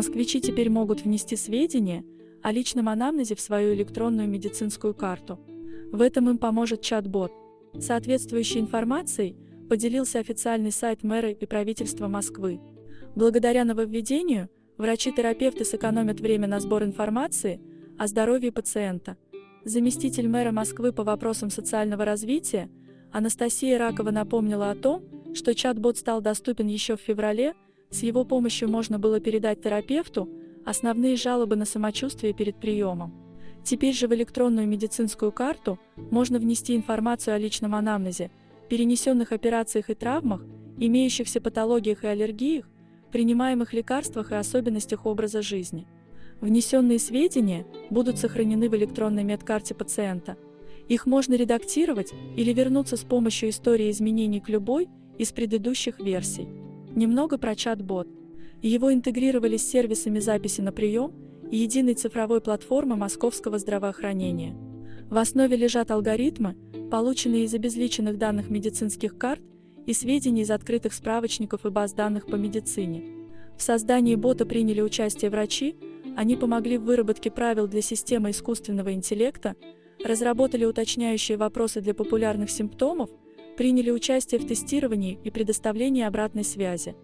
Москвичи теперь могут внести сведения о личном анамнезе в свою электронную медицинскую карту. В этом им поможет чат-бот. Соответствующей информацией поделился официальный сайт мэра и правительства Москвы. Благодаря нововведению врачи-терапевты сэкономят время на сбор информации о здоровье пациента. Заместитель мэра Москвы по вопросам социального развития Анастасия Ракова напомнила о том, что чат-бот стал доступен еще в феврале, с его помощью можно было передать терапевту основные жалобы на самочувствие перед приемом. Теперь же в электронную медицинскую карту можно внести информацию о личном анамнезе, перенесенных операциях и травмах, имеющихся патологиях и аллергиях, принимаемых лекарствах и особенностях образа жизни. Внесенные сведения будут сохранены в электронной медкарте пациента. Их можно редактировать или вернуться с помощью истории изменений к любой из предыдущих версий. Немного про чат-бот. Его интегрировали с сервисами записи на прием и единой цифровой платформы московского здравоохранения. В основе лежат алгоритмы, полученные из обезличенных данных медицинских карт и сведений из открытых справочников и баз данных по медицине. В создании бота приняли участие врачи, они помогли в выработке правил для системы искусственного интеллекта, разработали уточняющие вопросы для популярных симптомов, приняли участие в тестировании и предоставлении обратной связи.